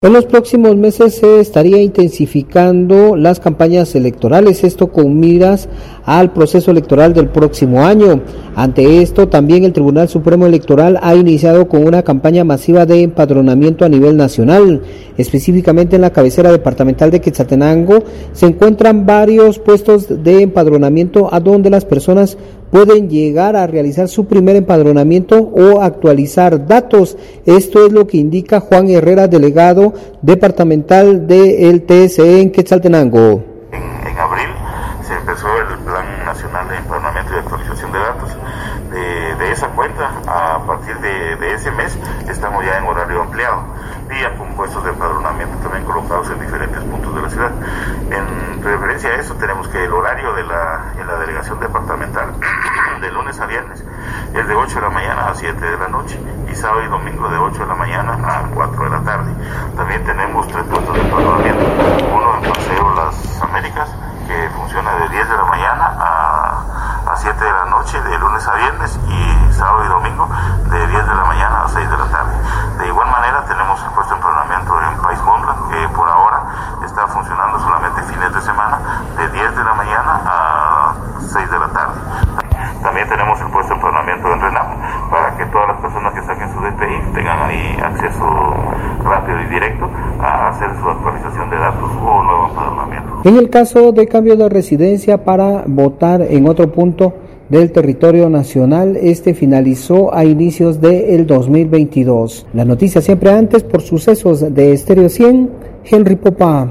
En los próximos meses se estaría intensificando las campañas electorales, esto con miras al proceso electoral del próximo año. Ante esto, también el Tribunal Supremo Electoral ha iniciado con una campaña masiva de empadronamiento a nivel nacional. Específicamente en la cabecera departamental de Quetzaltenango se encuentran varios puestos de empadronamiento a donde las personas pueden llegar a realizar su primer empadronamiento o actualizar datos. Esto es lo que indica Juan Herrera, delegado departamental del TSE en Quetzaltenango. En, abril se empezó el Plan Nacional de Empadronamiento y Actualización de Datos. De, esa cuenta, a partir de, ese mes, estamos ya en horario ampliado, día con puestos de empadronamiento también colocados en diferentes de la ciudad. En referencia a eso, tenemos que el horario de la, en la delegación departamental de lunes a viernes es de 8 de la mañana a 7 de la noche y sábado y domingo de 8 de la mañana a 4 de la tarde. También tenemos tres puntos de empadronamiento, uno en Paseo Las Américas que funciona de 10 de la mañana a, a 7 de la noche de lunes a viernes y sábado y domingo de 10 de la mañana a 6 de la tarde. De igual manera tenemos el puesto de empadronamiento en País Mondland que por ahora está funcionando solamente fines de semana de 10 de la mañana a 6 de la tarde. También tenemos el puesto de empadronamiento en RENAP para que todas las personas que saquen su DPI tengan ahí acceso rápido y directo a hacer su actualización de datos o nuevo empadronamiento. En el caso de cambio de residencia para votar en otro punto del territorio nacional, este finalizó a inicios del 2022. La noticia siempre antes por sucesos de Estéreo 100, Henry Popa.